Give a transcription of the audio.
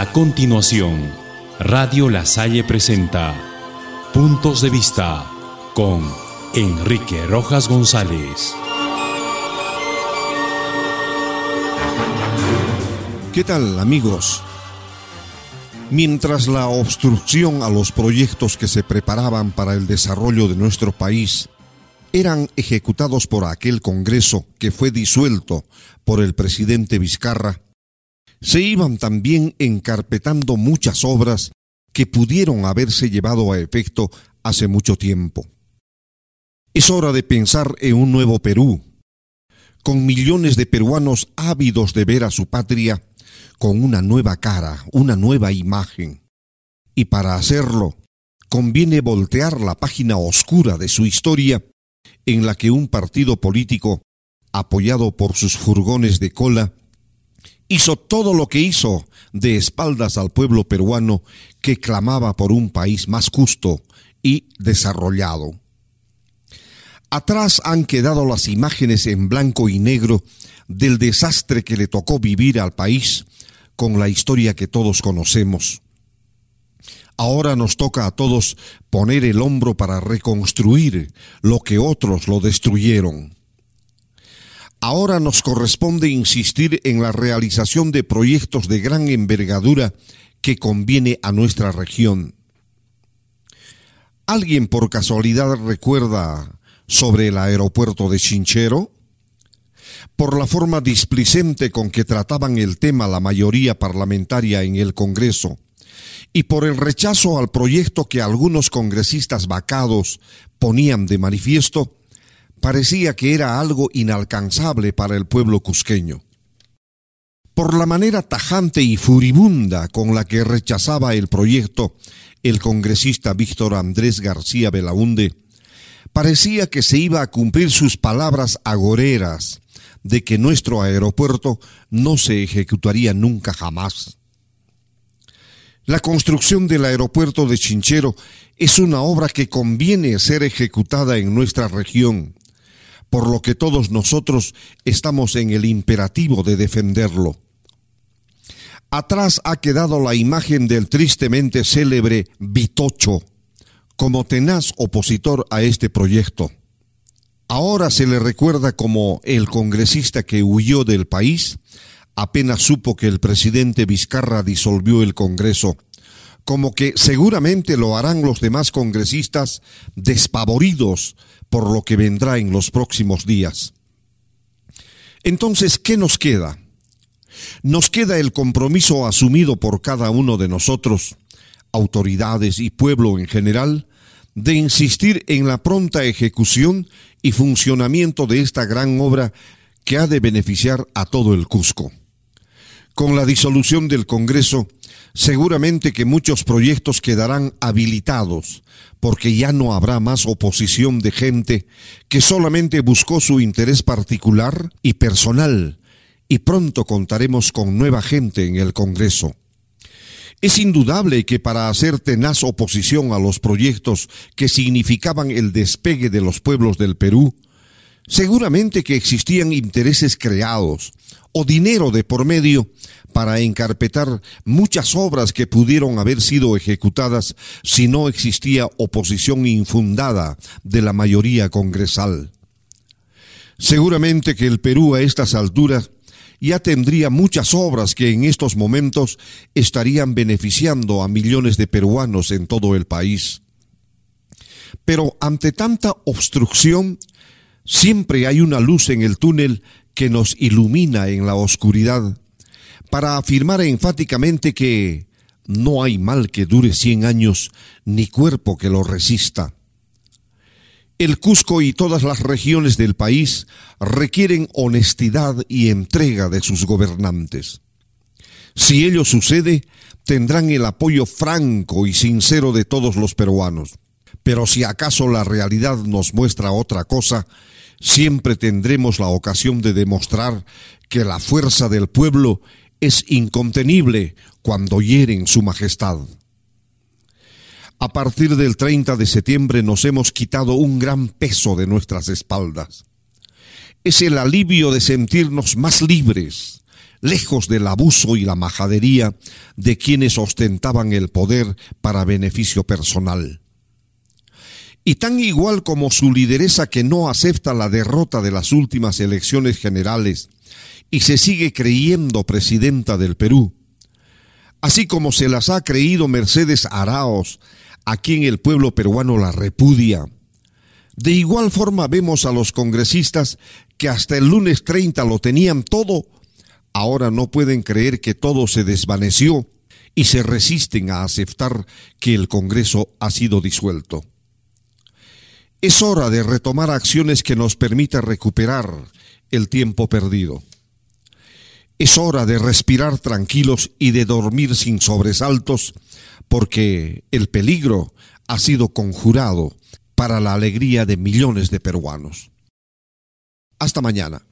A continuación, Radio La Salle presenta Puntos de Vista con Enrique Rojas González. ¿Qué tal amigos? Mientras la obstrucción a los proyectos que se preparaban para el desarrollo de nuestro país eran ejecutados por aquel Congreso que fue disuelto por el presidente Vizcarra, se iban también encarpetando muchas obras que pudieron haberse llevado a efecto hace mucho tiempo. Es hora de pensar en un nuevo Perú, con millones de peruanos ávidos de ver a su patria con una nueva cara, una nueva imagen. Y para hacerlo, conviene voltear la página oscura de su historia en la que un partido político, apoyado por sus furgones de cola, hizo todo lo que hizo de espaldas al pueblo peruano que clamaba por un país más justo y desarrollado. Atrás han quedado las imágenes en blanco y negro del desastre que le tocó vivir al país con la historia que todos conocemos. Ahora nos toca a todos poner el hombro para reconstruir lo que otros lo destruyeron. Ahora nos corresponde insistir en la realización de proyectos de gran envergadura que conviene a nuestra región. ¿Alguien por casualidad recuerda sobre el aeropuerto de Chinchero? Por la forma displicente con que trataban el tema la mayoría parlamentaria en el Congreso y por el rechazo al proyecto que algunos congresistas vacados ponían de manifiesto, parecía que era algo inalcanzable para el pueblo cusqueño. Por la manera tajante y furibunda con la que rechazaba el proyecto el congresista Víctor Andrés García Belaunde, parecía que se iba a cumplir sus palabras agoreras de que nuestro aeropuerto no se ejecutaría nunca jamás. La construcción del aeropuerto de Chinchero es una obra que conviene ser ejecutada en nuestra región, por lo que todos nosotros estamos en el imperativo de defenderlo. Atrás ha quedado la imagen del tristemente célebre Vitocho, como tenaz opositor a este proyecto. Ahora se le recuerda como el congresista que huyó del país apenas supo que el presidente Vizcarra disolvió el Congreso, como que seguramente lo harán los demás congresistas despavoridos por lo que vendrá en los próximos días. Entonces, ¿qué nos queda? Nos queda el compromiso asumido por cada uno de nosotros, autoridades y pueblo en general, de insistir en la pronta ejecución y funcionamiento de esta gran obra que ha de beneficiar a todo el Cusco. Con la disolución del Congreso, seguramente que muchos proyectos quedarán habilitados, porque ya no habrá más oposición de gente que solamente buscó su interés particular y personal, y pronto contaremos con nueva gente en el Congreso. Es indudable que para hacer tenaz oposición a los proyectos que significaban el despegue de los pueblos del Perú, seguramente que existían intereses creados o dinero de por medio para encarpetar muchas obras que pudieron haber sido ejecutadas si no existía oposición infundada de la mayoría congresal. Seguramente que el Perú a estas alturas ya tendría muchas obras que en estos momentos estarían beneficiando a millones de peruanos en todo el país. Pero ante tanta obstrucción, siempre hay una luz en el túnel que nos ilumina en la oscuridad, para afirmar enfáticamente que no hay mal que dure cien años, ni cuerpo que lo resista. El Cusco y todas las regiones del país requieren honestidad y entrega de sus gobernantes. Si ello sucede, tendrán el apoyo franco y sincero de todos los peruanos. Pero si acaso la realidad nos muestra otra cosa, siempre tendremos la ocasión de demostrar que la fuerza del pueblo es incontenible cuando hieren su majestad. A partir del 30 de septiembre nos hemos quitado un gran peso de nuestras espaldas. Es el alivio de sentirnos más libres, lejos del abuso y la majadería de quienes ostentaban el poder para beneficio personal. Y tan igual como su lideresa que no acepta la derrota de las últimas elecciones generales y se sigue creyendo presidenta del Perú, así como se las ha creído Mercedes Araos, a quien el pueblo peruano la repudia. De igual forma vemos a los congresistas que hasta el lunes 30 lo tenían todo ahora no pueden creer que todo se desvaneció y se resisten a aceptar que el Congreso ha sido disuelto. Es hora de retomar acciones que nos permitan recuperar el tiempo perdido. Es hora de respirar tranquilos y de dormir sin sobresaltos, porque el peligro ha sido conjurado para la alegría de millones de peruanos. Hasta mañana.